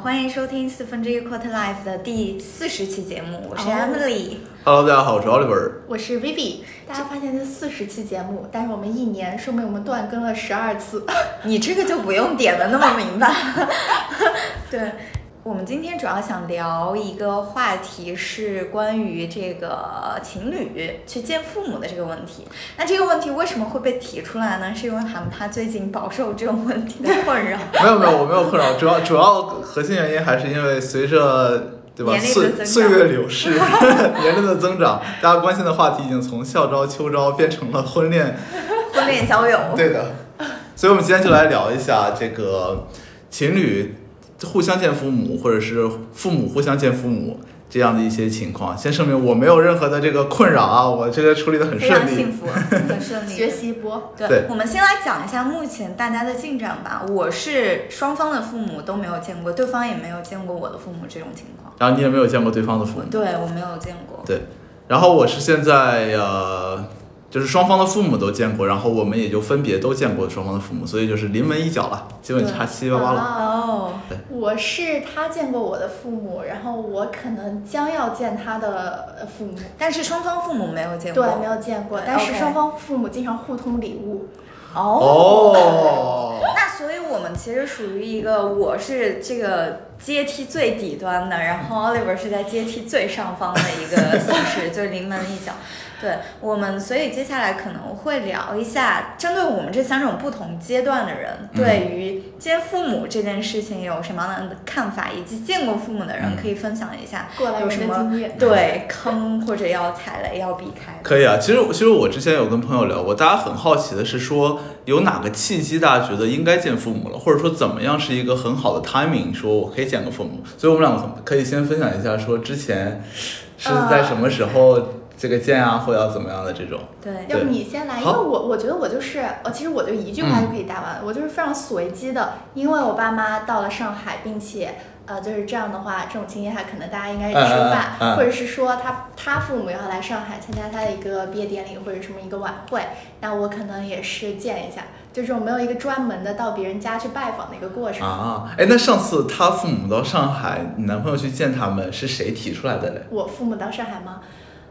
欢迎收听四分之一 Quarter Life 的第四十期节目，我是 Emily。Hello，大家好，我是 Oliver。我是 Vivi。大家发现这四十期节目，但是我们一年，说明我们断更了十二次。你这个就不用点的那么明白。对。我们今天主要想聊一个话题，是关于这个情侣去见父母的这个问题。那这个问题为什么会被提出来呢？是因为他们他最近饱受这种问题的困扰。没有没有，我没有困扰，主要主要核心原因还是因为随着对吧岁岁月流逝，年龄的增长，大家关心的话题已经从校招、秋招变成了婚恋、婚恋交友。对的，所以我们今天就来聊一下这个情侣。互相见父母，或者是父母互相见父母这样的一些情况，先声明我没有任何的这个困扰啊，我这个处理的很顺利，幸福，很顺利。学习波，对，我们先来讲一下目前大家的进展吧。我是双方的父母都没有见过，对方也没有见过我的父母这种情况。然后你也没有见过对方的父母？对，我没有见过。对，然后我是现在呃。就是双方的父母都见过，然后我们也就分别都见过双方的父母，所以就是临门一脚了，基本差七七八八了。哦，对，我是他见过我的父母，然后我可能将要见他的父母，但是双方父母没有见过。对，没有见过，但是双方父母经常互通礼物。哦，那所以我们其实属于一个，我是这个阶梯最底端的，然后 Oliver 是在阶梯最上方的一个形式，就是临门一脚。对我们，所以接下来可能会聊一下，针对我们这三种不同阶段的人，对于见父母这件事情有什么样的看法，以及见过父母的人可以分享一下有什么对坑或者要踩雷要避开。可以啊，其实其实我之前有跟朋友聊过，大家很好奇的是说有哪个契机大家觉得应该见父母了，或者说怎么样是一个很好的 timing，说我可以见个父母。所以我们两个可以先分享一下，说之前是在什么时候。这个见啊，或要怎么样的这种？对，要不你先来，因为我我觉得我就是，呃，其实我就一句话就可以答完，我就是非常随机的，因为我爸妈到了上海，并且，呃，就是这样的话，这种情况下，可能大家应该是吃饭，或者是说他他父母要来上海参加他的一个毕业典礼或者什么一个晚会，那我可能也是见一下，就这种没有一个专门的到别人家去拜访的一个过程啊。哎，那上次他父母到上海，你男朋友去见他们是谁提出来的嘞？我父母到上海吗？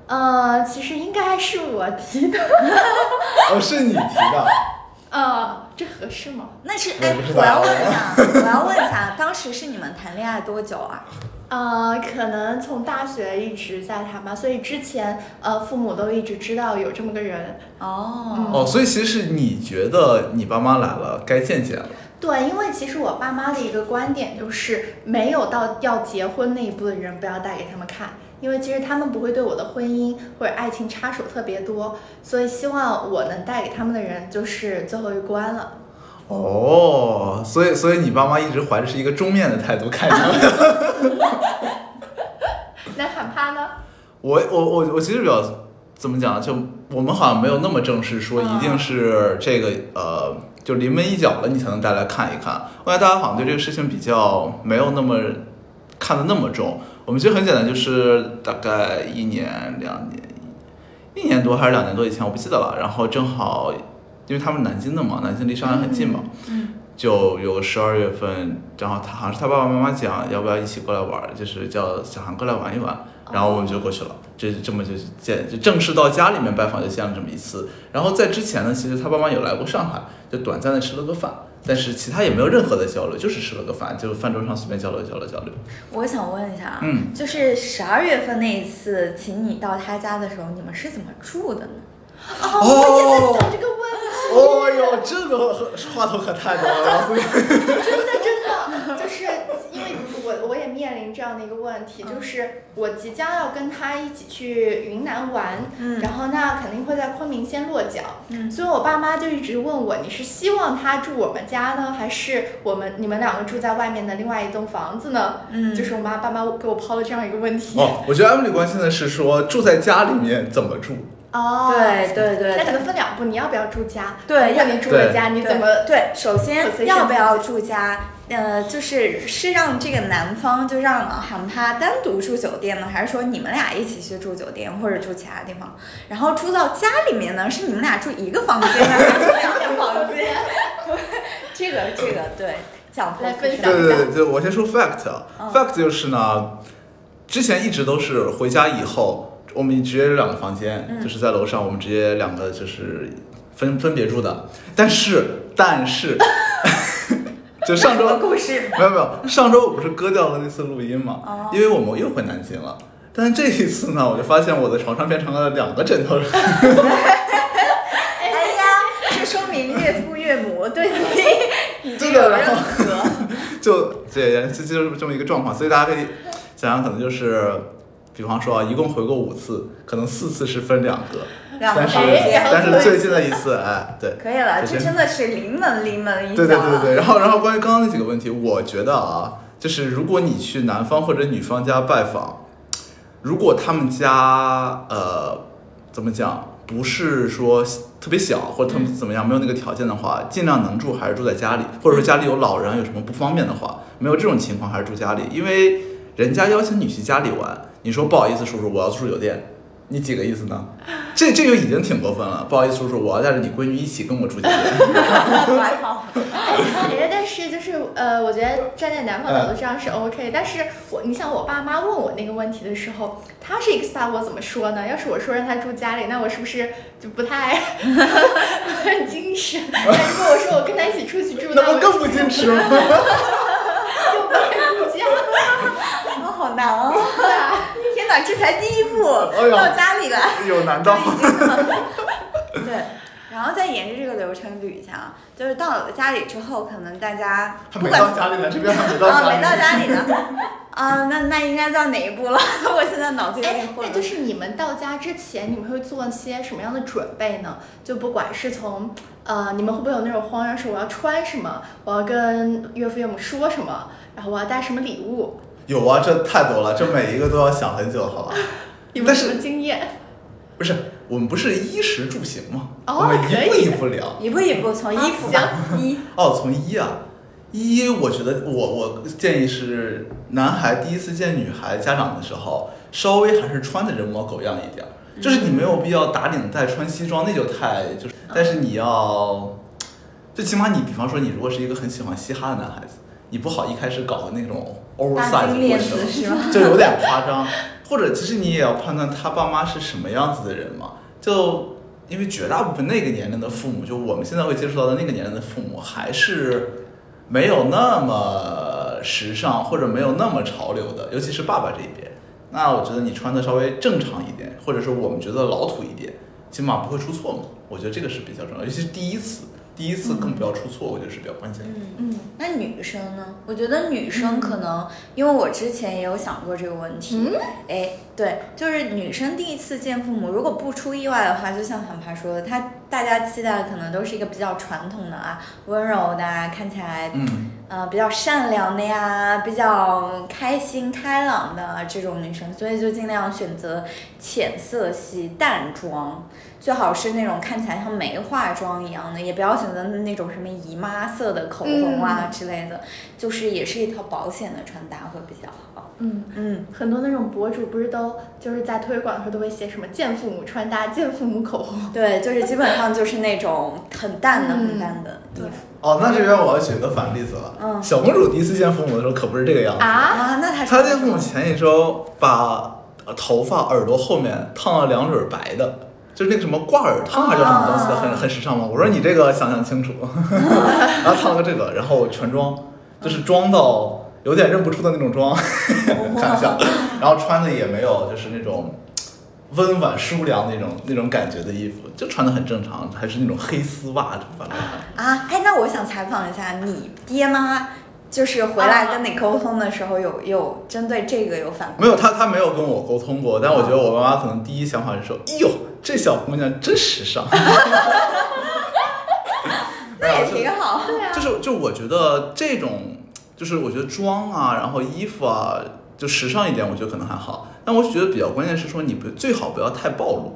呃，其实应该是我提的。哦，是你提的。呃，这合适吗？那是哎，我要问一下，我要问一下，当时是你们谈恋爱多久啊？呃，可能从大学一直在谈吧，所以之前呃，父母都一直知道有这么个人。哦。哦，所以其实你觉得你爸妈来了，该见见了。对，因为其实我爸妈的一个观点就是，没有到要结婚那一步的人，不要带给他们看。因为其实他们不会对我的婚姻或者爱情插手特别多，所以希望我能带给他们的人就是最后一关了。哦，所以所以你爸妈一直怀着是一个中面的态度看你们。那喊怕呢？我我我我其实比较怎么讲？就我们好像没有那么正式说一定是这个呃，就临门一脚了你才能带来看一看。我感觉大家好像对这个事情比较没有那么看得那么重。我们其实很简单，就是大概一年、两年、一年多还是两年多以前，我不记得了。然后正好，因为他们南京的嘛，南京离上海很近嘛，就有十二月份，正好他好像是他爸爸妈妈讲，要不要一起过来玩，就是叫小韩过来玩一玩。然后我们就过去了，这这么就见，就正式到家里面拜访，就见了这么一次。然后在之前呢，其实他爸妈有来过上海，就短暂的吃了个饭。但是其他也没有任何的交流，就是吃了个饭，就饭桌上随便交流交流交流。我想问一下，嗯，就是十二月份那一次请你到他家的时候，你们是怎么住的呢？哦，我也在想这个问题。哦哟，这个话头可太多了，真的真的就是面临这样的一个问题，就是我即将要跟他一起去云南玩，然后那肯定会在昆明先落脚，所以我爸妈就一直问我，你是希望他住我们家呢，还是我们你们两个住在外面的另外一栋房子呢？嗯，就是我妈爸妈给我抛了这样一个问题。哦，我觉得 Emily 关心的是说住在家里面怎么住。哦，对对对，那可能分两步，你要不要住家？对，要你住在家，你怎么？对，首先要不要住家？呃，就是是让这个男方就让喊他单独住酒店呢，还是说你们俩一起去住酒店或者住其他地方？然后住到家里面呢，是你们俩住一个房间还是 两间房间？对，这个这个对。讲来分享对对对，就我先说 fact 啊、嗯 fact 就是呢，之前一直都是回家以后，我们直接两个房间，嗯就是在楼上，我们直接两个就是分分别住的。但是但是，就上周故事？没有没有，上周我不是割掉了那次录音嘛，哦因为我们又回南京了。但是这一次呢，我就发现我的床上变成了两个枕头。哎呀，这说明岳父岳母对你已经有认可。就这这就是这么一个状况，所以大家可以想想，可能就是，比方说啊，一共回过五次，可能四次是分两个，但是但是最近的一次，哎，对，可以了，这真的是临门临门一脚对对对对。对。然后然后关于刚刚那几个问题，我觉得啊，就是如果你去男方或者女方家拜访，如果他们家呃怎么讲，不是说特别小或者他们怎么样，没有那个条件的话，尽量能住还是住在家里，或者说家里有老人有什么不方便的话，没有这种情况还是住家里，因为人家邀请你去家里玩，你说不好意思，叔叔，我要住酒店。你几个意思呢？这这就已经挺过分了。不好意思，叔叔，我要带着你闺女一起跟我住酒店。还好，哎，但是就是呃，我觉得站在男方角度这样是 OK，、但是我你想我爸妈问我那个问题的时候，他是 expect 我怎么说呢？要是我说让他住家里，那我是不是就不太很矜持？但如果我说我跟他一起出去住，我那不更不矜持吗？又不太 住家。啊，好难哦！对啊，天哪，这才第一步，哎到家里来。有难到。对，然后再沿着这个流程捋一下啊，就是到了家里之后，可能大家还没不管到家里呢，这边还没到啊，家里。没到家里呢。啊，那那应该到哪一步了？我现在脑子有点哎，混了。那就是你们到家之前，你们会做些什么样的准备呢？就不管是从呃，你们会不会有那种慌张，是我要穿什么，我要跟岳父岳母说什么，然后我要带什么礼物？有啊，这太多了，这每一个都要想很久，好吧？但是有没有什么经验？不是，我们不是衣食住行吗？哦我们一步一步聊。一步一步从衣服吧，一哦，从一啊，一，我觉得我我建议是，男孩第一次见女孩家长的时候，稍微还是穿的人模狗样一点儿，就是你没有必要打领带穿西装，那就太就是，但是你要，最起码你比方说你如果是一个很喜欢嘻哈的男孩子，你不好一开始搞个那种大 oversize 金链过去了。子是吗？就有点夸张。或者其实你也要判断他爸妈是什么样子的人嘛。就因为绝大部分那个年龄的父母，就我们现在会接触到的那个年龄的父母，还是没有那么时尚或者没有那么潮流的，尤其是爸爸这一边。那我觉得你穿的稍微正常一点，或者说我们觉得老土一点，起码不会出错嘛。我觉得这个是比较重要，尤其是第一次，第一次更不要出错，我觉得是比较关键的。嗯，嗯，那女生呢？我觉得女生可能，因为我之前也有想过这个问题。嗯哎，对，就是女生第一次见父母，如果不出意外的话，就像韩爬说的，她大家期待的可能都是一个比较传统的啊，温柔的啊，看起来嗯，呃比较善良的呀，比较开心开朗的这种女生，所以就尽量选择浅色系淡妆，最好是那种看起来像没化妆一样的，也不要选择那种什么姨妈色的口红啊之类的，就是也是一套保险的穿搭会比较好。嗯，嗯，很多那种博主不是都就是在推广的时候都会写什么见父母穿搭、见父母口红。对，就是基本上就是那种很淡的、嗯很淡的衣服哦，那这边我要举个反例子了。嗯小公主第一次见父母的时候可不是这个样子。啊，啊，那她她见父母前一周把呃头发耳朵后面烫了两缕白的，就是那个什么挂耳烫还是叫什么东西的，啊很很时尚吗？我说你这个想想清楚，然后烫了个这个，然后全妆，就是妆到有点认不出的那种妆，看一下，然后穿的也没有就是那种温婉舒良那种那种感觉的衣服，就穿的很正常，还是那种黑丝袜，反正。啊，哎，那我想采访一下，你爹妈就是回来跟你沟通的时候有，有针对这个有反馈？没有，他他没有跟我沟通过，但我觉得我妈妈可能第一想法是说，哎呦，这小姑娘真时尚。那也挺好。对啊，就是就我觉得这种，就是我觉得妆啊，然后衣服啊，就时尚一点，我觉得可能还好。但我觉得比较关键是说，你不最好不要太暴露。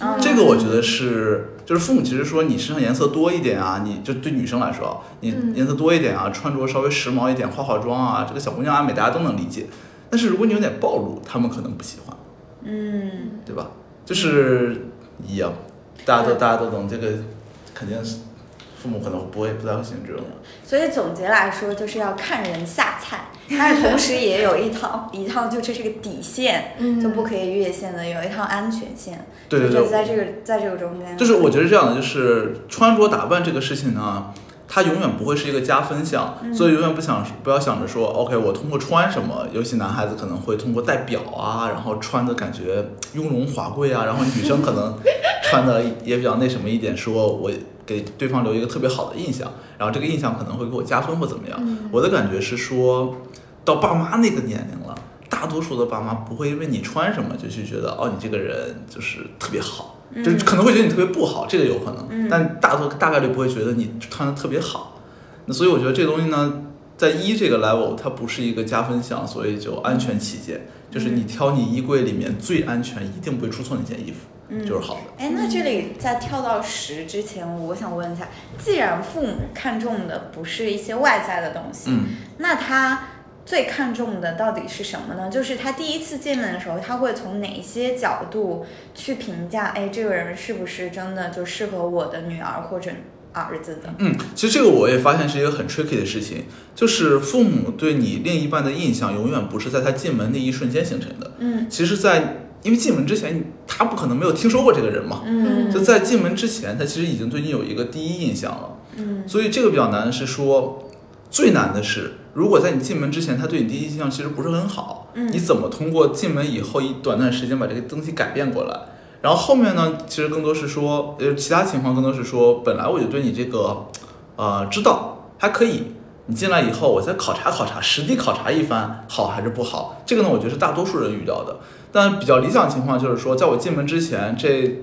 嗯这个我觉得是，就是父母其实说你身上颜色多一点啊，你就对女生来说啊，你嗯颜色多一点啊，穿着稍微时髦一点，化化妆啊，这个小姑娘爱美大家都能理解。但是如果你有点暴露，他们可能不喜欢，嗯，对吧？就是一样，大家都大家都懂这个，肯定是父母可能不会不太会喜欢这种。所以总结来说，就是要看人下菜，但是同时也有一套一套，就这是个底线，嗯。就不可以越线的，有一套安全线。对对对，就在这个在这个中间，就是我觉得这样的，就是穿着打扮这个事情呢，它永远不会是一个加分项，嗯。所以永远不想不要想着说，OK，我通过穿什么，尤其男孩子可能会通过戴表啊，然后穿的感觉雍容华贵啊，然后女生可能穿的也比较那什么一点，说我给对方留一个特别好的印象，然后这个印象可能会给我加分或怎么样。嗯我的感觉是说，到爸妈那个年龄了。大多数的爸妈不会因为你穿什么就去觉得哦，你这个人就是特别好，就是可能会觉得你特别不好，这个有可能，嗯但大多大概率不会觉得你穿的特别好。那所以我觉得这个东西呢，在一这个 level 它不是一个加分项，所以就安全起见，就是你挑你衣柜里面最安全，一定不会出错那件衣服，嗯就是好的。哎，那这里在跳到十之前，我想问一下，既然父母看重的不是一些外在的东西，嗯，那他最看重的到底是什么呢？就是他第一次见面的时候，他会从哪些角度去评价？哎，这个人是不是真的就适合我的女儿或者儿子的？嗯，其实这个我也发现是一个很 tricky 的事情，就是父母对你另一半的印象永远不是在他进门那一瞬间形成的，嗯其实在，因为进门之前他不可能没有听说过这个人嘛，嗯就在进门之前，他其实已经对你有一个第一印象了。嗯所以这个比较难的是说，最难的是，如果在你进门之前，他对你第一印象其实不是很好，嗯你怎么通过进门以后一短短时间把这个东西改变过来？然后后面呢，其实更多是说，呃，其他情况更多是说，本来我就对你这个，呃，知道还可以。你进来以后，我再考察考察，实地考察一番，好还是不好？这个呢，我觉得是大多数人遇到的。但比较理想情况就是说，在我进门之前，这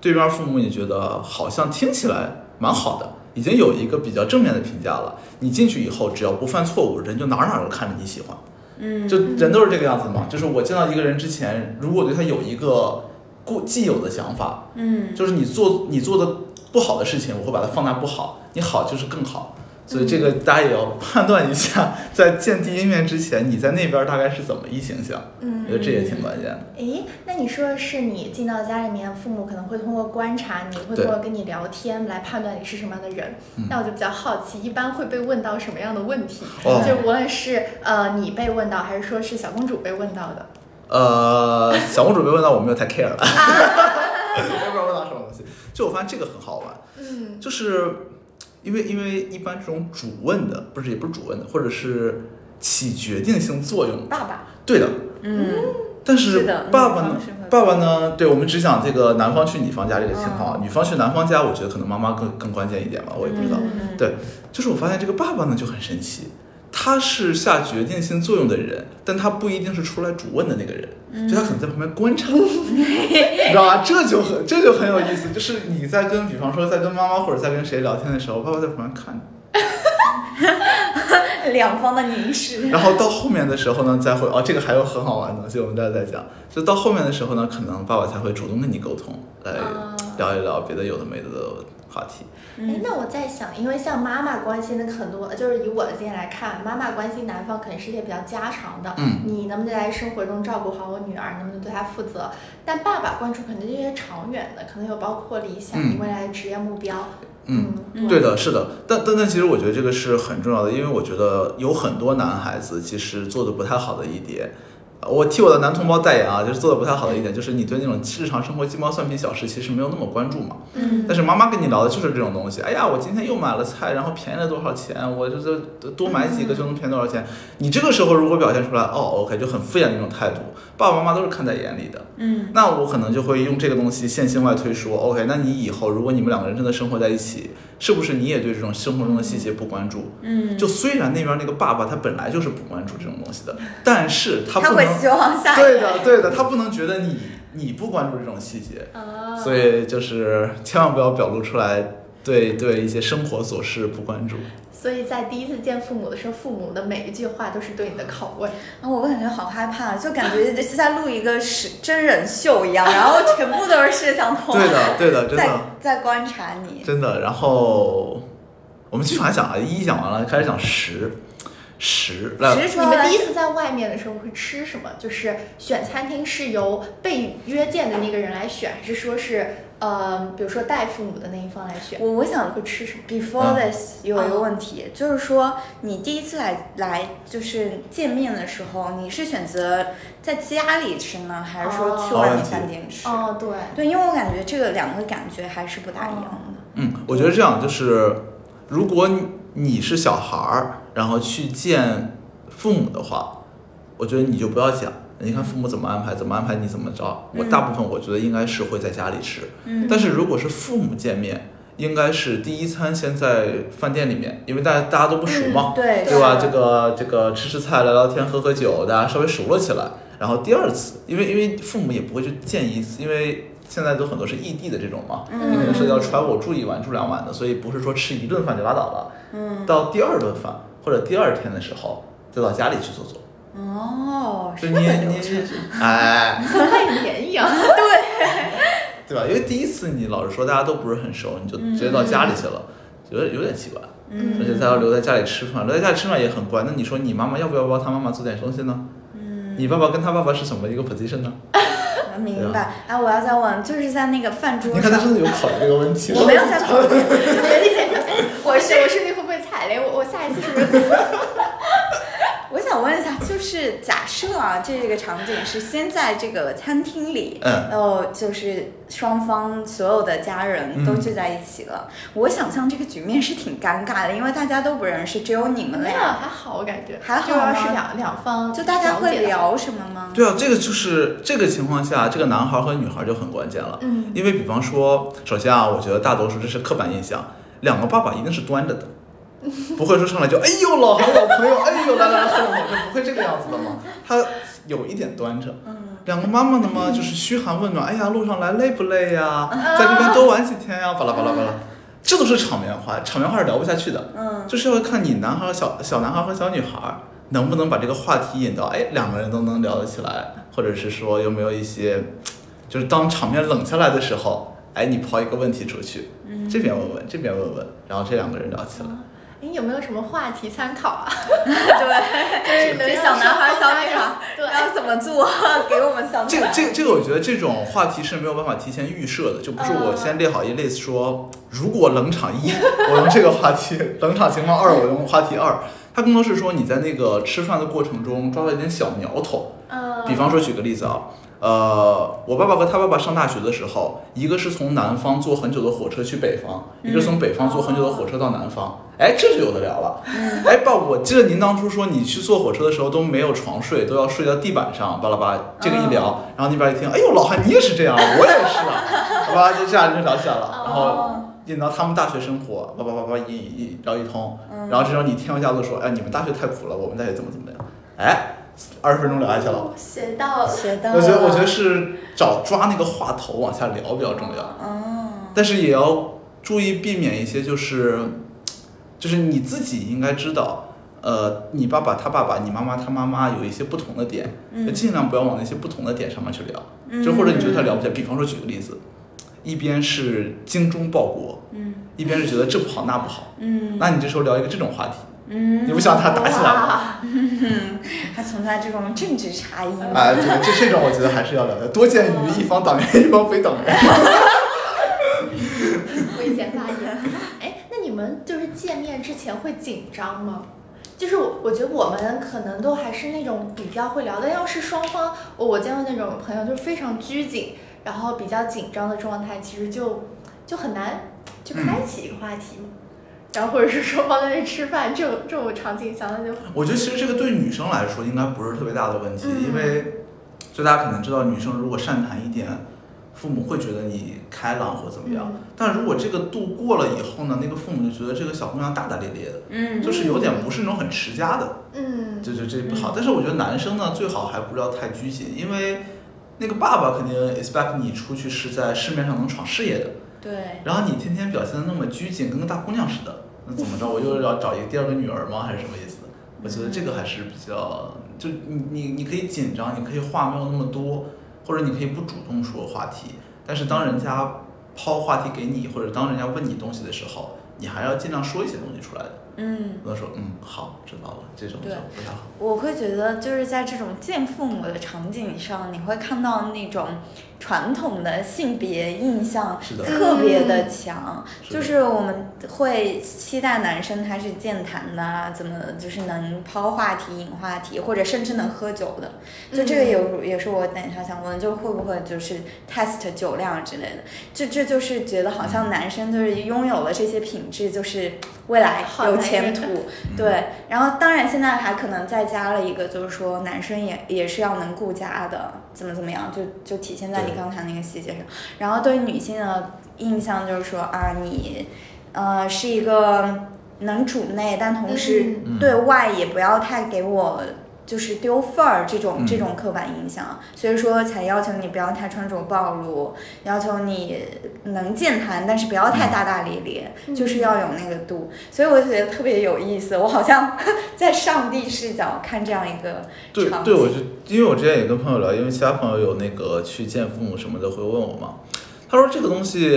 对面父母也觉得好像听起来蛮好的，已经有一个比较正面的评价了。你进去以后，只要不犯错误，人就哪儿哪儿都看着你喜欢。嗯，就人都是这个样子嘛。就是我见到一个人之前，如果对他有一个固既有的想法，嗯就是你做你做的不好的事情，我会把它放大不好，你好就是更好。所以这个大家也要判断一下，在见第一面之前，你在那边大概是怎么一形象，嗯我觉得这也挺关键的。诶，那你说的是你进到家里面，父母可能会通过观察你，会通过跟你聊天来判断你是什么样的人。嗯那我就比较好奇，一般会被问到什么样的问题？哦就无论是呃你被问到，还是说是小公主被问到的。呃，小公主被问到，我没有太 care 了，我不知道问到什么东西。就我发现这个很好玩，嗯就是因为因为一般这种主问的，不是也不是主问的，或者是起决定性作用，爸爸，对的。嗯但是爸爸呢？爸爸呢？对我们只讲这个男方去女方家这个情况，嗯女方去男方家，我觉得可能妈妈更更关键一点吧，我也不知道。嗯对，就是我发现这个爸爸呢就很神奇，他是下决定性作用的人，但他不一定是出来主问的那个人，嗯就他可能在旁边观察，你知道吧？这就很这就很有意思，就是你在跟比方说在跟妈妈或者在跟谁聊天的时候，爸爸在旁边看着。两方的凝视。然后到后面的时候呢，再会哦，这个还有很好玩的东西，我们待会再讲。就到后面的时候呢，可能爸爸才会主动跟你沟通，来啊聊一聊别的有的没的的话题。哎，那我在想，因为像妈妈关心的很多，就是以我的经验来看，妈妈关心男方肯定是一些比较家常的，嗯你能不能在生活中照顾好我女儿，能不能对她负责？但爸爸关注肯定是一些长远的，可能有包括理想、嗯你未来的职业目标。嗯，嗯对的，是的。但但但其实我觉得这个是很重要的，因为我觉得有很多男孩子其实做的不太好的一点。呃我替我的男同胞代言啊，就是做的不太好的一点，就是你对那种日常生活鸡毛蒜皮小事其实没有那么关注嘛。嗯但是妈妈跟你聊的就是这种东西。哎呀，我今天又买了菜，然后便宜了多少钱？我就是多买几个就能便宜多少钱？你这个时候如果表现出来，哦，OK，就很敷衍的那种态度，爸爸妈妈都是看在眼里的。嗯那我可能就会用这个东西线性外推说，OK，那你以后如果你们两个人真的生活在一起，是不是你也对这种生活中的细节不关注？嗯，就虽然那边那个爸爸他本来就是不关注这种东西的，但是他他会不能，希望下对的对的，他不能觉得你你不关注这种细节。啊，所以就是千万不要表露出来对对一些生活琐事不关注。所以在第一次见父母的时候，父母的每一句话都是对你的拷问。啊，我感觉好害怕，就感觉是在录一个实真人秀一样，然后全部都是摄像头，对的，对的，真在的，在观察你。真的。然后我们继续往下讲啊，一讲完了，开始讲十，十来实说来你们第一次在外面的时候会吃什么？就是选餐厅是由被约见的那个人来选，还是说是呃，比如说带父母的那一方来选，我我想会吃什么？before 嗯 this 有一个问题，就是说你第一次来来就是见面的时候，你是选择在家里吃呢，还是说去哦外面饭店吃？哦，对，对，因为我感觉这个两个感觉还是不大一样的。嗯，我觉得这样就是，如果你你是小孩儿，然后去见父母的话，我觉得你就不要讲，你看父母怎么安排，怎么安排你怎么着。我嗯大部分我觉得应该是会在家里吃，嗯但是如果是父母见面，应该是第一餐先在饭店里面，因为大家大家都不熟嘛，嗯对对吧？这个这个吃吃菜、聊聊天、喝喝酒，大家稍微熟了起来。然后第二次，因为因为父母也不会去见一次，因为现在都很多是异地的这种嘛，嗯你可能是要 travel 住一晚住两晚的，所以不是说吃一顿饭就拉倒了。嗯，到第二顿饭或者第二天的时候，再到家里去坐坐。哦，是你这个你流程哎，像拜年一样。对吧？因为第一次你老实说大家都不是很熟，你就直接到家里去了，觉得有点奇怪。嗯而且他要留在家里吃饭，留在家里吃饭也很怪。那你说你妈妈要不要帮他妈妈做点东西呢？嗯，你爸爸跟他爸爸是什么一个 position 呢？明白。哎，我要再问，就是在那个饭桌你看他上，真的有考虑这个问题。我没有在考虑。理解我是我是你会不会踩雷？我我下一次是不是？我想问一下，就是假设啊，这个场景是先在这个餐厅里，嗯然后就是双方所有的家人都聚在一起了。我想象这个局面是挺尴尬的，因为大家都不认识，只有你们俩，还好，我感觉还好是两两方就大家会。聊什么吗？对啊，这个就是这个情况下，这个男孩和女孩就很关键了。嗯，因为比方说，首先啊，我觉得大多数这是刻板印象，两个爸爸一定是端着的，不会说上来就哎呦老韩老朋友，哎呦来来来喝两口，这不会这个样子的嘛。他有一点端着。嗯两个妈妈呢嘛，就是嘘寒问暖，哎呀，路上来累不累呀？在这边多玩几天呀？巴拉巴拉巴拉，这都是场面话，场面话是聊不下去的。嗯就是要看你男孩和小小男孩和小女孩能不能把这个话题引到，哎，两个人都能聊得起来，或者是说有没有一些，就是当场面冷下来的时候，哎，你抛一个问题出去，嗯这边问问，这边问问，然后这两个人聊起来。你有没有什么话题参考啊？对，就是小男孩、小女孩对要怎么做？给我们想这个这个这个，我觉得这种话题是没有办法提前预设的，就不是我先列好一 list 说，如果冷场一，我用这个话题；冷场情况二，我用话题二。它更多是说你在那个吃饭的过程中抓到一点小苗头，嗯，比方说，举个例子啊，呃，我爸爸和他爸爸上大学的时候，一个是从南方坐很久的火车去北方，一个是从北方坐很久的火车到南方。哎，这就有的聊了。哎，爸，我记得您当初说你去坐火车的时候都没有床睡，都要睡到地板上，巴拉巴拉。这个一聊，然后那边一听，哎呦，老汉你也是这样，我也是啊，好吧，就这样就聊起来了，然后。引到他们大学生活，叭叭叭叭一一聊一通，然后这时候你添油加醋说，哎，你们大学太苦了，我们大学怎么怎么样，哎，二十分钟聊下去了。哦学到了。学到我觉得，我觉得是找抓那个话头往下聊比较重要，哦，但是也要注意避免一些就是，就是你自己应该知道，呃，你爸爸他爸爸，你妈妈他妈妈有一些不同的点，嗯尽量不要往那些不同的点上面去聊，嗯就或者你觉得他聊不起来，比方说举个例子，一边是精忠报国，嗯一边是觉得这不好那不好，嗯那你这时候聊一个这种话题，嗯，你不想他打起来吗？哇还存在这种政治差异吗？啊，对，这这种我觉得还是要聊的，多见于一方党员一方非党员。危险发言。哎，那你们就是见面之前会紧张吗？就是我，我觉得我们可能都还是那种比较会聊的。要是双方，我我见过那种朋友，就是非常拘谨，然后比较紧张的状态，其实就就很难就开启一个话题嘛。然后或者是双方在那吃饭，这种 这种场景想想就我觉得其实这个对女生来说应该不是特别大的问题，嗯因为就大家可能知道，女生如果善谈一点，父母会觉得你开朗或怎么样。嗯但如果这个度过了以后呢，那个父母就觉得这个小姑娘大大咧咧的，嗯就是有点不是那种很持家的，嗯就就这不好。但是我觉得男生呢，最好还不要太拘谨，因为那个爸爸肯定 expect 你出去是在市面上能闯事业的，对，然后你天天表现的那么拘谨，跟个大姑娘似的，那怎么着？我又要找一个第二个女儿吗？还是什么意思？我觉得这个还是比较，就你你你可以紧张，你可以话没有那么多，或者你可以不主动说话题，但是当人家抛话题给你，或者当人家问你东西的时候，你还要尽量说一些东西出来的，嗯。不能说嗯好知道了，这种就不太好。我会觉得，就是在这种见父母的场景上，你会看到那种传统的性别印象特别的强，是的。就是我们会期待男生他是健谈的啊，怎么就是能抛话题、引话题，或者甚至能喝酒的。就这个有也是我等一下想问，就会不会就是 test 酒量之类的？这这就是觉得好像男生就是拥有了这些品质，就是未来有前途。对，然后当然现在还可能再加了一个，就是说男生也也是要能顾家的，怎么怎么样，就就体现在你刚才那个细节上。然后对于女性的印象就是说啊，你呃是一个能主内，但同时嗯对外也不要太给我。就是丢份儿这种嗯这种刻板印象，所以说才要求你不要太穿着暴露，要求你能健谈，但是不要太大大咧咧，嗯就是要有那个度。所以我就觉得特别有意思，我好像 在上帝视角看这样一个对场对，我景就因为我之前也跟朋友聊，因为其他朋友有那个去见父母什么的，会问我嘛。他说这个东西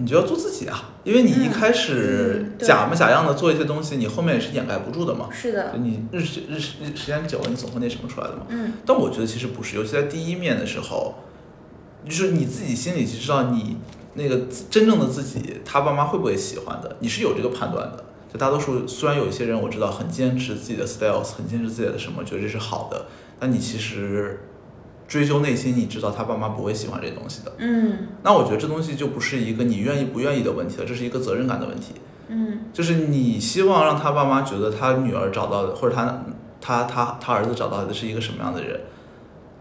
你就要做自己啊，因为你一嗯开始假模假样的做一些东西，你后面也是掩盖不住的嘛。是的就，你日时日时日时间久了，你总会那什么出来的嘛。嗯但我觉得其实不是，尤其在第一面的时候，就是你自己心里就知道你那个真正的自己，他爸妈会不会喜欢的，你是有这个判断的。就大多数虽然有一些人我知道很坚持自己的 styles，很坚持自己的什么，觉得这是好的，但你其实追究内心，你知道他爸妈不会喜欢这东西的。嗯那我觉得这东西就不是一个你愿意不愿意的问题了，这是一个责任感的问题。嗯就是你希望让他爸妈觉得他女儿找到的，或者他他他他儿子找到的是一个什么样的人，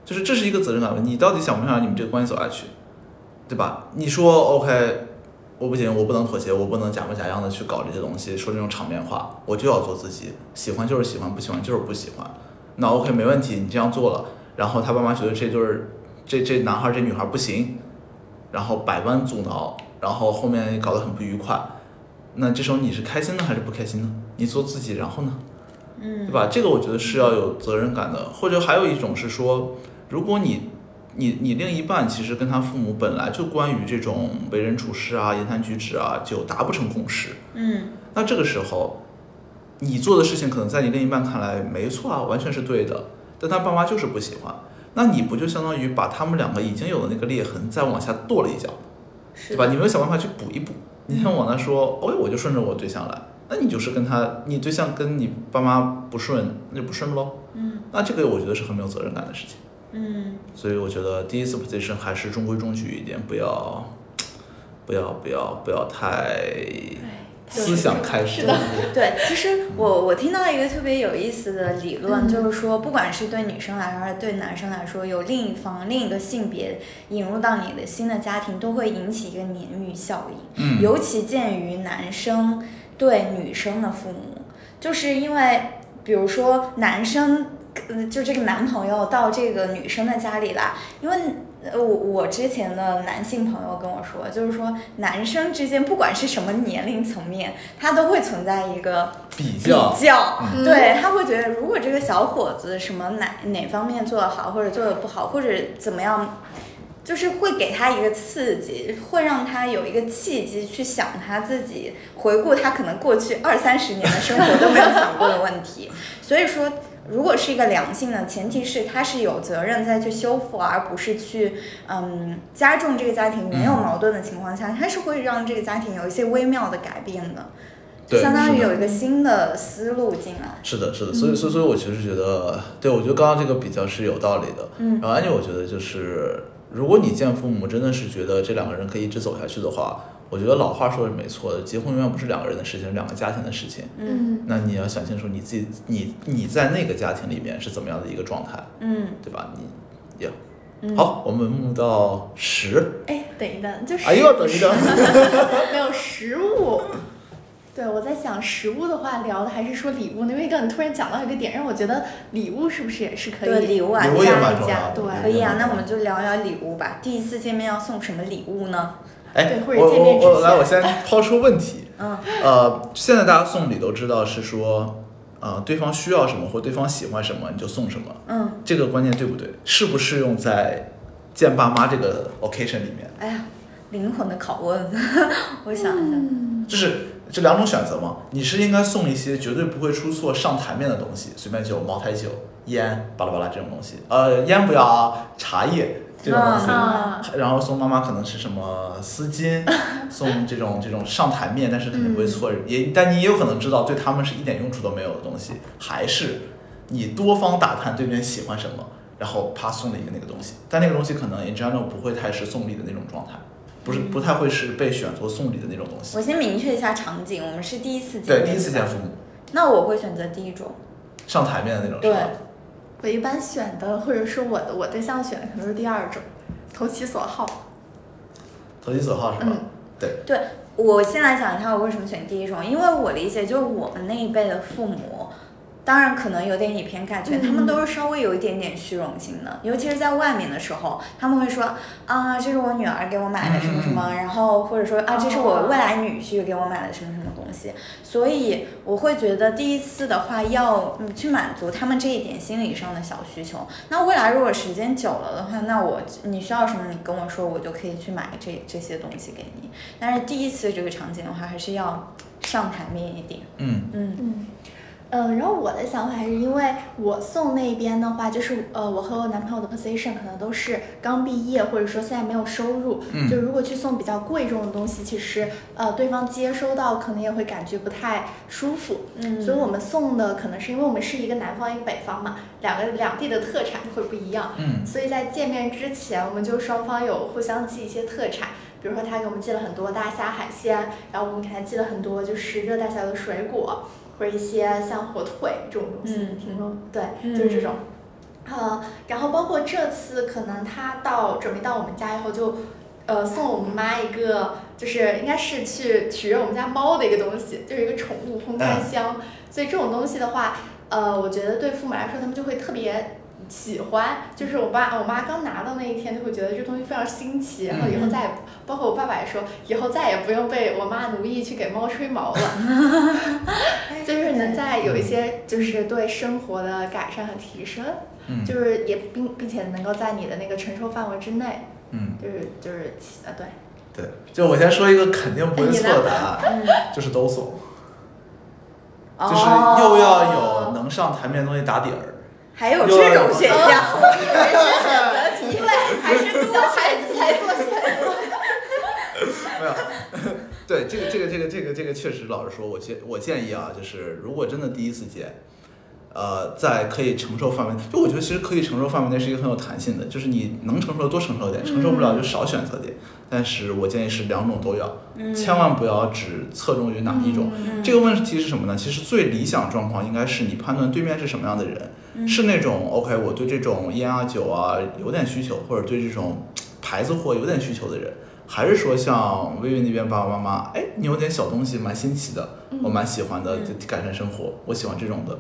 就是这是一个责任感问题。你到底想不想让你们这个关系走下去，对吧？你说 OK，我不行，我不能妥协，我不能假模假样的去搞这些东西，说这种场面话，我就要做自己，喜欢就是喜欢，不喜欢就是不喜欢。那 OK 没问题，你这样做了，然后他爸妈觉得这对儿这这男孩这女孩不行，然后百般阻挠，然后后面搞得很不愉快。那这时候你是开心呢还是不开心呢？你做自己，然后呢，嗯对嗯吧？这个我觉得是要有责任感的，或者还有一种是说，如果你你你另一半其实跟他父母本来就关于这种为人处事啊、言谈举止啊就达不成共识，嗯那这个时候你做的事情可能在你另一半看来没错啊，完全是对的，但他爸妈就是不喜欢，那你不就相当于把他们两个已经有的那个裂痕再往下跺了一脚？对吧？你没有想办法去补一补，你想往那说，哦，我就顺着我对象来，那你就是跟他，你对象跟你爸妈不顺，那就不顺喽。嗯那这个我觉得是很没有责任感的事情，嗯所以我觉得第一次 position 还是中规中矩一点，不要，不要，不要，不要太思想开始。是的对，其实我我听到一个特别有意思的理论，嗯就是说，不管是对女生来说，还是对男生来说，有另一方另一个性别引入到你的新的家庭，都会引起一个鲶鱼效应。嗯，尤其鉴于男生对女生的父母，就是因为比如说男生，嗯，就这个男朋友到这个女生的家里来，因为。呃，我我之前的男性朋友跟我说，就是说男生之间不管是什么年龄层面，他都会存在一个比比较，较，嗯对他会觉得，如果这个小伙子什么哪哪方面做得好，或者做得不好，或者怎么样，就是会给他一个刺激，会让他有一个契机去想他自己，回顾他可能过去二三十年的生活都没有想过的问题。所以说，如果是一个良性的，前提是他是有责任再去修复，而不是去嗯加重这个家庭没有嗯矛盾的情况下，他是会让这个家庭有一些微妙的改变的。对，相当于有一个新的思路进来。是的，是的，所以，所以，所以我其实觉得，对我觉得刚刚这个比较是有道理的。嗯然后，安妮，我觉得就是，如果你见父母真的是觉得这两个人可以一直走下去的话，我觉得老话说的是没错的，结婚永远不是两个人的事情，是两个家庭的事情。嗯嗯那你要想清楚你自己，你你在那个家庭里面是怎么样的一个状态，嗯对吧？你呀，嗯，，好，我们目到十。哎，等一等，就是哎呦，等一等，没有食物。对，我在想食物的话聊的还是说礼物呢？因为刚才你突然讲到一个点，让我觉得礼物是不是也是可以对礼物啊，加蛮重要的一加对可以啊，那我们就聊聊礼物吧。第一次见面要送什么礼物呢？哎我我我来，我先抛出问题。嗯呃，现在大家送礼都知道是说，呃，对方需要什么或对方喜欢什么你就送什么，嗯，这个观念对不对？适不适用在见爸妈这个 occasion 里面？哎呀，灵魂的拷问，我想一下。嗯，就是这两种选择嘛，你是应该送一些绝对不会出错上台面的东西，随便酒、茅台酒、烟、巴拉巴拉这种东西。呃，烟不要啊，茶叶这种东西。啊，然后送妈妈可能是什么丝巾，送这种这种上台面，但是肯定不会错，也但你也有可能知道对他们是一点用处都没有的东西，还是你多方打探对面喜欢什么，然后啪送了一个那个东西，但那个东西可能 in general 不会太是送礼的那种状态，不是不太会是被选作送礼的那种东西。我先明确一下场景，我们是第一次见对，第一次见父母，那我会选择第一种。上台面的那种是对吧？我一般选的或者是我的我对象选的可能是第二种，投其所好。投其所好是吧？嗯对，对，我先来讲一下我为什么选第一种，因为我理解就是我们那一辈的父母。当然，可能有点以偏概全，嗯他们都是稍微有一点点虚荣心的，尤其是在外面的时候，他们会说啊，这是我女儿给我买的什么什么，然后或者说啊，这是我未来女婿给我买的什么什么东西，所以我会觉得第一次的话要嗯去满足他们这一点心理上的小需求。那未来如果时间久了的话，那我你需要什么，你跟我说，我就可以去买这这些东西给你。但是第一次这个场景的话，还是要上台面一点。嗯嗯嗯，嗯，然后我的想法还是因为我送那边的话，就是呃，我和我男朋友的 position 可能都是刚毕业，或者说现在没有收入，嗯。就如果去送比较贵重的东西，其实呃对方接收到可能也会感觉不太舒服，嗯。所以我们送的可能是因为我们是一个南方一个北方嘛，两个两地的特产就会不一样，嗯。所以在见面之前，我们就双方有互相寄一些特产，比如说他给我们寄了很多大虾海鲜，然后我们给他寄了很多就是热带小的水果，或者一些像火腿这种东西，嗯听说对，嗯就是这种。呃，然后包括这次可能他到准备到我们家以后就，呃，送我们妈一个，就是应该是去取悦我们家猫的一个东西，就是一个宠物烘干箱。所以这种东西的话，呃，我觉得对父母来说，他们就会特别喜欢。就是我爸我妈刚拿到那一天，就会觉得这东西非常新奇，然后以后再也，包括我爸爸也说，以后再也不用被我妈奴役去给猫吹毛了。就是能在有一些就是对生活的改善和提升，嗯。就是也并并且能够在你的那个承受范围之内，嗯，就是就是呃对，对，就我先说一个肯定不会错的答案，嗯，就是都送，哦。就是又要有能上台面的东西打底儿。还有这种选项，我以为是选择题，对，还是小孩子才做选择。没有，对这个这个这个这个这个确实，老实说，我建我建议啊，就是如果真的第一次见，呃，在可以承受范围，就我觉得其实可以承受范围内是一个很有弹性的，就是你能承受多承受点，承受不了就少选择点。但是我建议是两种都要，千万不要只侧重于哪一种。嗯这个问题是什么呢？其实最理想状况应该是你判断对面是什么样的人，是那种 OK，我对这种烟啊酒啊有点需求，或者对这种牌子货有点需求的人，还是说像薇薇那边爸爸妈妈，哎，你有点小东西蛮新奇的，我蛮喜欢的，就改善生活，我喜欢这种的。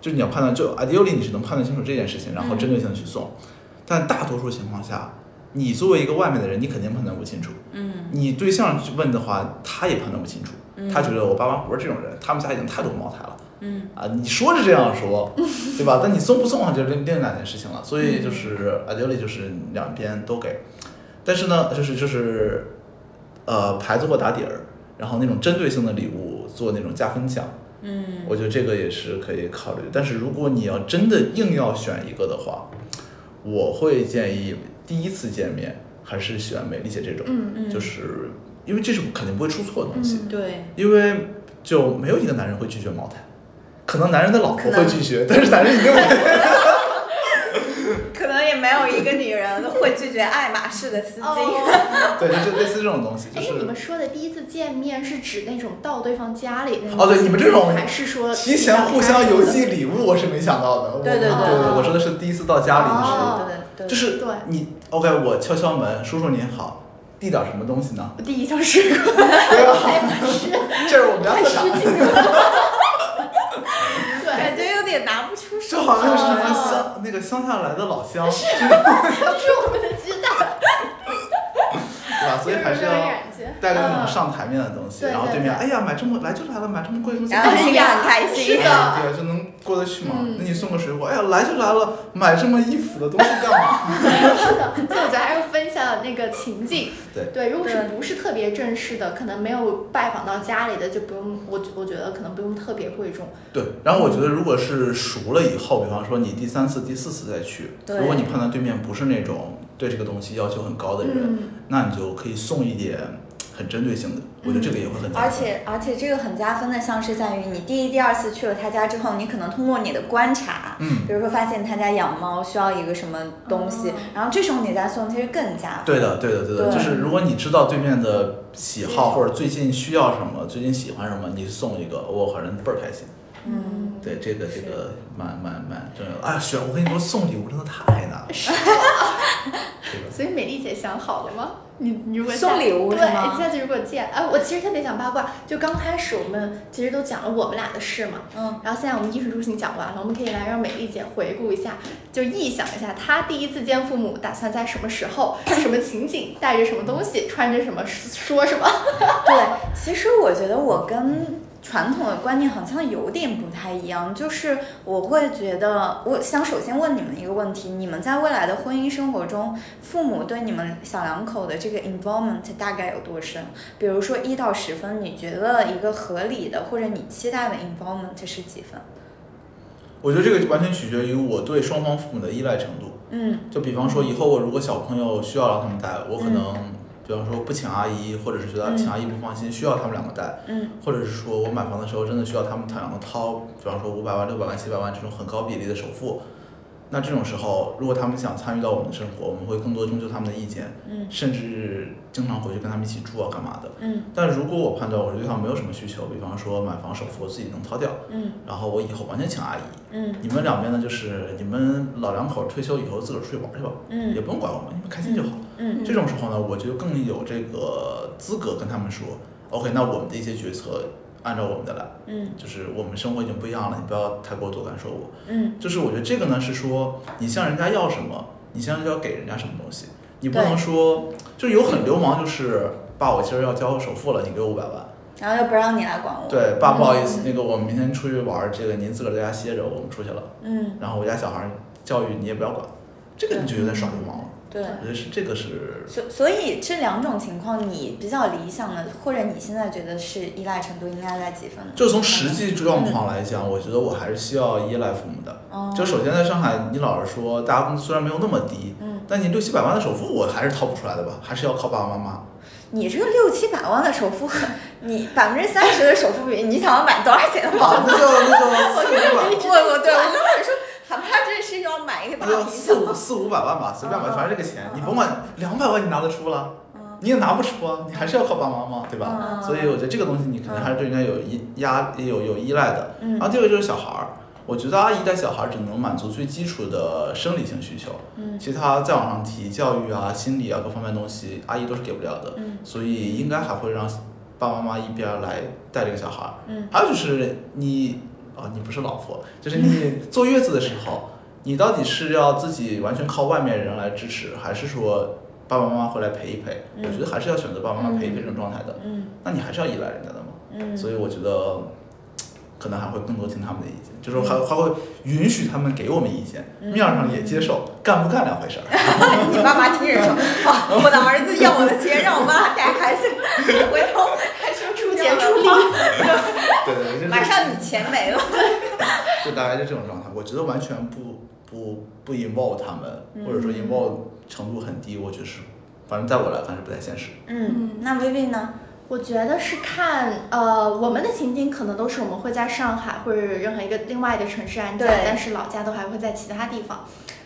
就是你要判断，就 ideally 你是能判断清楚这件事情，然后针对性的去送。但大多数情况下，你作为一个外面的人，你肯定判断不清楚。嗯你对象去问的话，他也判断不清楚。他觉得我爸妈不是这种人，他们家已经太多茅台了。嗯啊，你说是这样说，对吧？但你送不送啊，就是另另两件事情了。所以就是 ideally 就是两边都给，但是呢，就是就是，呃，牌子货打底儿，然后那种针对性的礼物做那种加分项，嗯我觉得这个也是可以考虑。但是如果你要真的硬要选一个的话，我会建议第一次见面还是选美丽姐这种，嗯嗯，就是因为这是肯定不会出错的东西。嗯对，因为就没有一个男人会拒绝茅台，可能男人的老婆会拒绝，但是男人一定会。可能也没有一个女人会拒绝爱马仕的丝巾。哦，对，就类似这种东西，就哎，是你们说的第一次见面是指那种到对方家里那种哦对你们这种还是说提前互相邮寄礼物，我是没想到的。我对对对对我说的是第一次到家里的时候，哦对对对，就是对你 OK，我敲敲门，叔叔您好，递点什么东西呢？我第一项是对吧？爱马仕，这是我们家特产，对，感觉有点拿不出手。就好像是什么哦乡那个乡下来的老乡，是我们的鸡蛋，对吧？所以还是要带着那种嗯上台面的东西，对然后对面，对哎呀，买这么来就来了，买这么贵的东西然后心里？很开心。是的对，就能过得去吗。嗯那你送个水果，哎呀，来就来了，买这么一幅的东西干嘛？是的，所以我觉得还是分享那个情境。对对，如果是不是特别正式的，可能没有拜访到家里的，就不用我我觉得可能不用特别贵重。对，然后我觉得如果是熟了以后，比方说你第三次、第四次再去，如果你判断对面不是那种对这个东西要求很高的人，嗯那你就可以送一点很针对性的，我觉得这个也会很加分。而且而且这个很加分的，像是在于你第一、第二次去了他家之后，你可能通过你的观察，嗯，比如说发现他家养猫需要一个什么东西，哦然后这时候你再送，其实更加分。对的，对的，对的，对就是如果你知道对面的喜好或者最近需要什么，最近喜欢什么，你送一个，我反正倍儿开心。嗯，对，这个这个蛮蛮蛮重要的。哎呀，选我跟你说，送礼物真的太难了。这个所以美丽姐想好了吗？你你如果下送礼物对，是吗下次如果见，哎，我其实特别想八卦，就刚开始我们其实都讲了我们俩的事嘛，嗯，然后现在我们衣食住行讲完了，我们可以来让美丽姐回顾一下，就臆想一下她第一次见父母打算在什么时候、什么情景、带着什么东西、穿着什么、说什么。对，其实我觉得我跟传统的观念好像有点不太一样，就是我会觉得，我想首先问你们一个问题：你们在未来的婚姻生活中，父母对你们小两口的这个 involvement 大概有多深？比如说一到十分，你觉得一个合理的或者你期待的 involvement 是几分？我觉得这个完全取决于我对双方父母的依赖程度。嗯就比方说，以后我如果小朋友需要让他们带，我可能，比方说不请阿姨，或者是觉得请阿姨不放心，需要他们两个带，嗯。或者是说我买房的时候真的需要他们两个掏，比方说五百万、六百万、七百万这种很高比例的首付，那这种时候，如果他们想参与到我们的生活，我们会更多征求他们的意见，嗯甚至经常回去跟他们一起住啊，干嘛的。嗯但如果我判断我对他们没有什么需求，比方说买房首付我自己能掏掉，嗯然后我以后完全请阿姨，嗯你们两边呢就是你们老两口退休以后自个儿出去玩去吧，也嗯不用管我们，你们开心就好。嗯这种时候呢，我就更有这个资格跟他们说，OK，那我们的一些决策按照我们的来，嗯就是我们生活已经不一样了，你不要太过多干涉我。嗯就是我觉得这个呢是说，你向人家要什么，你向人家要给人家什么东西，你不能说就是有很流氓，就是爸，我今儿要交首付了，你给我五百万。然后又不让你来管我。对，爸，不好意思，那个我们明天出去玩，这个您自个儿在家歇着，我们出去了。嗯，然后我家小孩教育你也不要管，这个你就有点耍流氓了。对。我觉得是这个是所所以这两种情况，你比较理想的，或者你现在觉得是依赖程度应该在几分？就从实际状况来讲，我觉得我还是需要依赖父母的。哦，就首先在上海，你老实说大家工资虽然没有那么低，嗯，但你六七百万的首付我还是掏不出来的吧，还是要靠爸爸妈妈。你这个六七百万的首付，你百分之三十的首付比你想要买多少钱的啊房，子？那就那 就四五百，我我对我就想说，哪怕这是要买一个大四五，四五百万吧，随便吧，嗯反正这个钱嗯你甭管两百万你拿得出了，嗯你也拿不出啊，你还是要靠爸爸妈嘛，对吧？嗯所以我觉得这个东西你肯定还是对人家有依压有有依赖的。嗯然后第二个就是小孩儿，我觉得阿姨带小孩儿只能满足最基础的生理性需求，嗯其他再往上提教育啊、心理啊各方面东西，阿姨都是给不了的。嗯所以应该还会让爸爸妈妈一边儿来带这个小孩儿。嗯还有就是你哦，你不是老婆，就是你坐月子的时候，你到底是要自己完全靠外面人来支持，还是说爸爸妈妈会来陪一陪？嗯我觉得还是要选择爸爸妈妈陪一陪这种状态的。嗯那你还是要依赖人家的嘛。嗯，所以我觉得。可能还会更多听他们的意见，就是还还会允许他们给我们意见，嗯面儿上也接受，干不干两回事儿。你爸妈听着说，啊，我的儿子要我的钱，让我帮他带孩子，回头钱出力，对对对，马上你钱没了。就大概就这种状态。我觉得完全不不不 involve 他们，嗯或者说 involve 程度很低，我觉得是，反正在我来看是不太现实。嗯，那薇薇呢？我觉得是看，呃，我们的情景可能都是我们会在上海或者任何一个另外的城市安家，但是老家都还会在其他地方。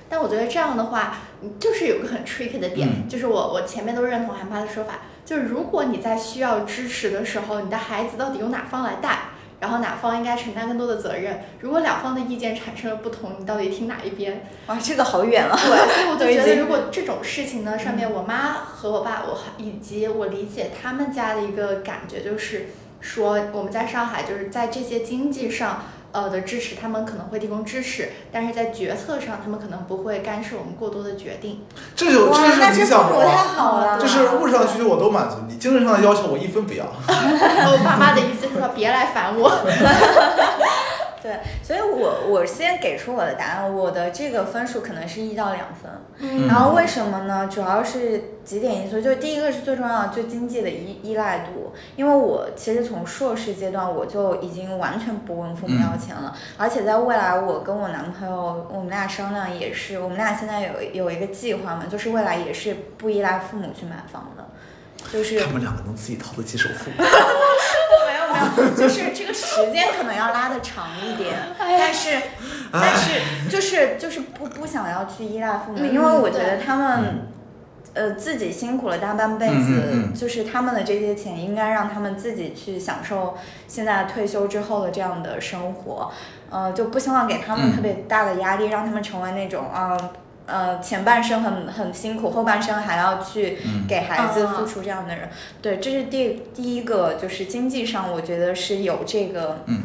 但我觉得这样的话，嗯就是有个很 tricky 的点，嗯就是我我前面都认同韩爸的说法，就是如果你在需要支持的时候，你的孩子到底由哪方来带，然后哪方应该承担更多的责任，如果两方的意见产生了不同，你到底听哪一边？哇，这个好远啊。对，所以我就觉得，如果这种事情呢，上面我妈和 我爸，我以及我理解他们家的一个感觉，就是说我们在上海就是在这些经济上。呃的支持，他们可能会提供支持，但是在决策上，他们可能不会干涉我们过多的决定。这就哇，那这这是理想中父母太啊，好了。就是物质上的需求我都满足你，精神上的要求我一分不要。我爸妈的意思是说别来烦我。对，所以我我先给出我的答案，我的这个分数可能是一到两分。嗯然后为什么呢？主要是几点因素，就第一个是最重要的，就经济的依依赖度。因为我其实从硕士阶段我就已经完全不问父母要钱了，而且在未来我跟我男朋友，我们俩商量也是，我们俩现在有有一个计划嘛，就是未来也是不依赖父母去买房的，就是他们两个能自己掏得起首付。没有，就是这个时间可能要拉的长一点，但是但是就是就是不不想要去依赖父母，嗯因为我觉得他们。呃，自己辛苦了大半辈子，嗯嗯嗯。就是他们的这些钱应该让他们自己去享受现在退休之后的这样的生活，呃，就不希望给他们嗯。特别大的压力，让他们成为那种啊呃前半生很很辛苦，后半生还要去嗯。给孩子啊付出这样的人。对，这是第第一个，就是经济上，我觉得是有这个嗯。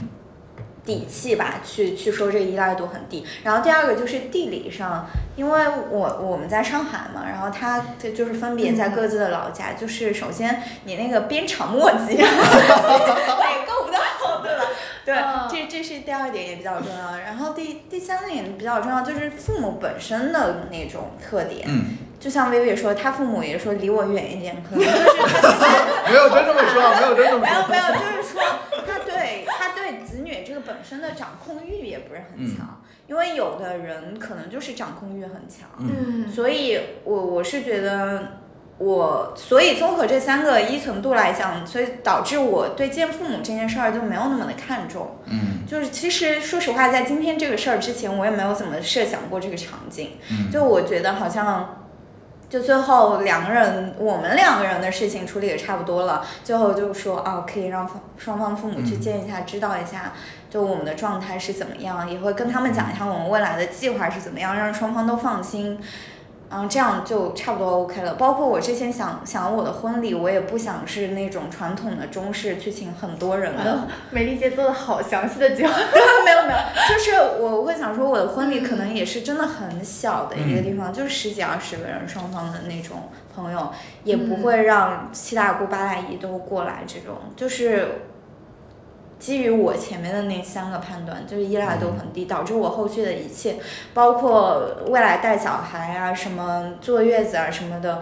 底气吧，去去说这个依赖度很低。然后第二个就是地理上，因为我我们在上海嘛，然后他这就是分别在各自的老家，就是首先你那个鞭长莫及，也够不到，对吧？对，嗯这二点也比较重要。然后第第三点比较重要，就是父母本身的那种特点。嗯，就像薇薇说，他父母也说离我远一点，可能就是 没有真这么说，没有真这么说。没有没有，就是说他对他对子女这个本身的掌控欲也不是很强，因为有的人可能就是掌控欲很强，嗯所以我我是觉得我，所以综合这三个依存度来讲，所以导致我对见父母这件事儿就没有那么的看重。嗯就是其实说实话，在今天这个事儿之前，我也没有怎么设想过这个场景。嗯就我觉得好像，就最后两个人，我们两个人的事情处理的差不多了，最后就说啊，可以让双方父母去见一下，知道一下，就我们的状态是怎么样，也会跟他们讲一下我们未来的计划是怎么样，让双方都放心。嗯，这样就差不多 OK 了。包括我之前想想我的婚礼，我也不想是那种传统的中式去请很多人的，美丽姐做的好详细的计划。没有没有，就是我会想说，我的婚礼可能也是真的很小的一个地方，就是十几二十个人双方的那种朋友，也不会让七大姑八大姨都过来，这种就是。基于我前面的那三个判断，就是依赖度很低，导致我后续的一切，包括未来带小孩啊、什么坐月子啊什么的，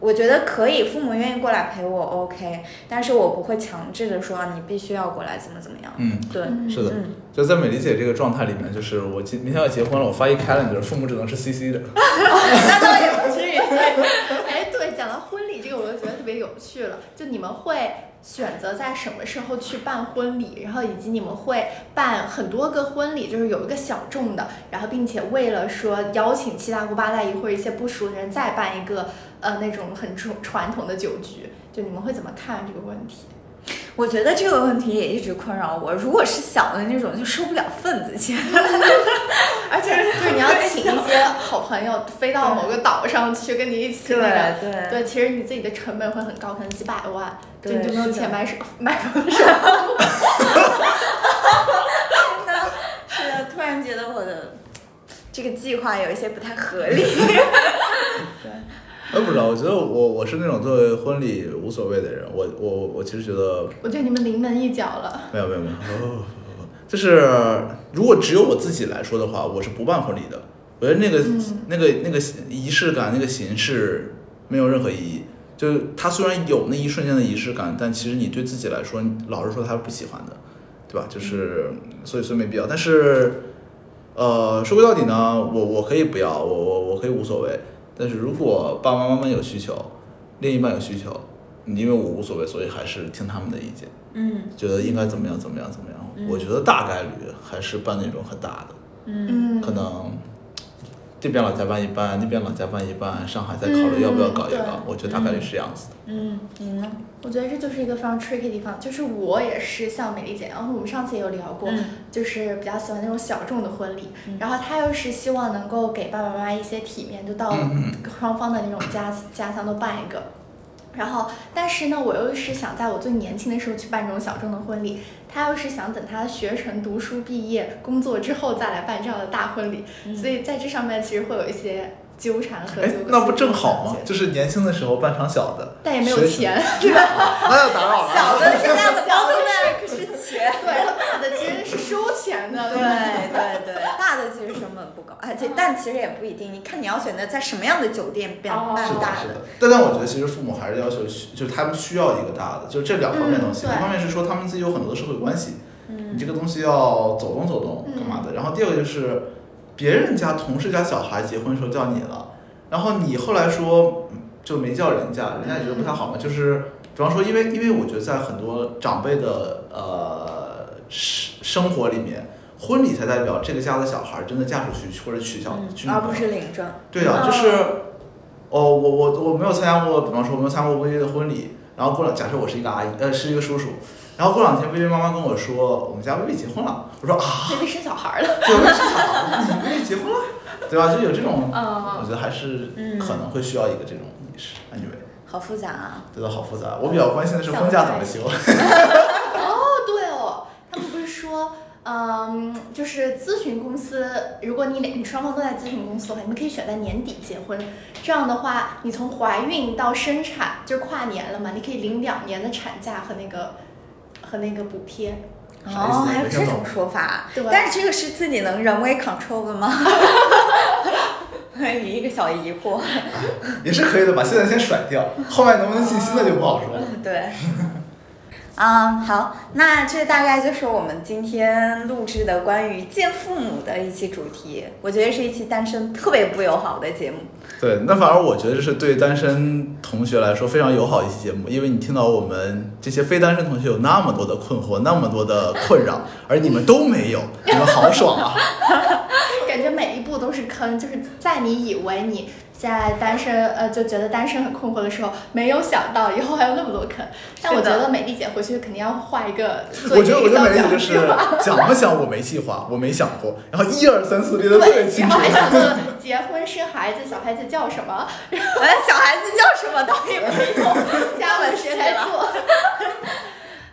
我觉得可以，父母愿意过来陪我 OK，但是我不会强制的说啊你必须要过来怎么怎么样。嗯，对，是的嗯，就在美丽姐这个状态里面，就是我今明天要结婚了，我发一 calendar，父母只能是 CC 的。那倒也不至于。哎，对，讲到婚礼这个，我就觉得特别有趣了。就你们会选择在什么时候去办婚礼，然后以及你们会办很多个婚礼，就是有一个小众的，然后并且为了说邀请七大姑八大姨或者一些不熟的人，再办一个呃那种很传传统的酒局，就你们会怎么看这个问题？我觉得这个问题也一直困扰我。如果是小的那种，就收不了份子钱。而且就是你要请一些好朋友飞到某个岛上去跟你一起那个。对对，其实你自己的成本会很高，可能几百万，对你就没有钱买手买房手。真的是的，突然觉得我的这个计划有一些不太合理。我不知道，我觉得我我是那种对婚礼无所谓的人，我我我其实觉得我觉得你们临门一脚了。没有没有没有，哦就是如果只有我自己来说的话，我是不办婚礼的。我觉得那个、嗯那个那个仪式感，那个形式没有任何意义。就是它虽然有那一瞬间的仪式感，但其实你对自己来说，老实说，他是不喜欢的，对吧？就是所以所以没必要。但是，呃，说归到底呢，我我可以不要，我我我可以无所谓。但是如果爸爸妈妈有需求，另一半有需求，因为我无所谓，所以还是听他们的意见。嗯觉得应该怎么样怎么样怎么样。嗯我觉得大概率还是办那种很大的，嗯嗯，可能这边老家办一半，那边老家办一半，上海再考虑要不要搞一搞。我觉得大概率是这样子的。嗯，你呢？我觉得这就是一个非常 tricky 的地方，就是我也是像美丽姐，然后我们上次也有聊过，嗯就是比较喜欢那种小众的婚礼，嗯然后她又是希望能够给爸爸妈妈一些体面，就到嗯双方的那种家家乡都办一个。然后，但是呢，我又是想在我最年轻的时候去办这种小众的婚礼，他又是想等他学成、读书、毕业、工作之后再来办这样的大婚礼，嗯所以在这上面其实会有一些纠缠和哎纠葛。那不正好吗就是年轻的时候办场小的，但也没有学钱，成，那要打扰了。小的现在的包都是可是钱。对，钱的。对对对，大的其实成本不高，而且但其实也不一定，你看你要选择在什么样的酒店办哦是大是的。但但我觉得其实父母还是要求需，就是他们需要一个大的，就是这两方面东西。一方面是说他们自己有很多的社会关系，嗯你这个东西要走动走动，干嘛的？然后第二个就是别人家同事家小孩结婚时候叫你了，然后你后来说嗯就没叫人家，人家也觉得不太好嘛。就是比方说，因为因为我觉得在很多长辈的呃生生活里面。婚礼才代表这个家的小孩真的嫁出去或者娶小娶女而不是领证。对啊，就是，哦，我我我没有参加过，比方说我没有参加过薇薇的婚礼，然后过两，假设我是一个阿姨，呃，是一个叔叔，然后过两天薇薇妈妈跟我说，我们家薇薇结婚了，我说啊，薇薇生小孩了。对，薇薇生小孩了，你 薇薇结婚了，对吧？就有这种，我嗯，觉得还是嗯可能会需要一个这种仪式。Anyway，好复杂啊！对的好复杂。我比较关心的是婚假怎么修。哦，对哦，他们不是说，嗯，就是咨询公司，如果你两你双方都在咨询公司的话，你们可以选在年底结婚。这样的话，你从怀孕到生产就是跨年了嘛，你可以领两年的产假和那个和那个补贴。哦，还有这种说法，对但是这个是自己能人为 control 的吗？有一个小疑惑。也是可以的，吧现在先甩掉，后面能不能进新的就不好说了。对。嗯，好，那这大概就是我们今天录制的关于见父母的一期主题。我觉得是一期单身特别不友好的节目。对，那反而我觉得这是对单身同学来说非常友好一期节目，因为你听到我们这些非单身同学有那么多的困惑，那么多的困扰，而你们都没有，你们好爽啊！感觉每一步都是坑，就是在你以为你现在单身，呃，就觉得单身很困惑的时候，没有想到以后还有那么多坑。但我觉得美丽姐回去肯定要画一个，做我觉得，我觉得美丽一个姐就是小表讲不讲我没计划，我没想过，然后一二三四列的特别对，清楚然后。还想问结婚生孩子，小孩子叫什么？哎，小孩子叫什么到底没有。家务谁来做？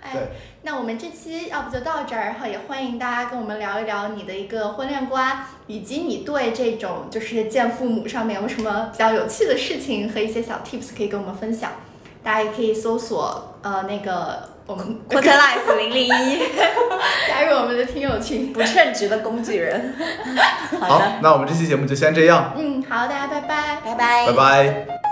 哎 对，那我们这期要不就到这儿，然后也欢迎大家跟我们聊一聊你的一个婚恋观，以及你对这种就是见父母上面有什么比较有趣的事情和一些小 tips 可以跟我们分享。大家也可以搜索呃那个我们 Quarter Life 零零一，加入我们的听友群。不称职的工具人。好好的，，那我们这期节目就先这样，嗯，好，大家拜拜。拜拜拜。拜。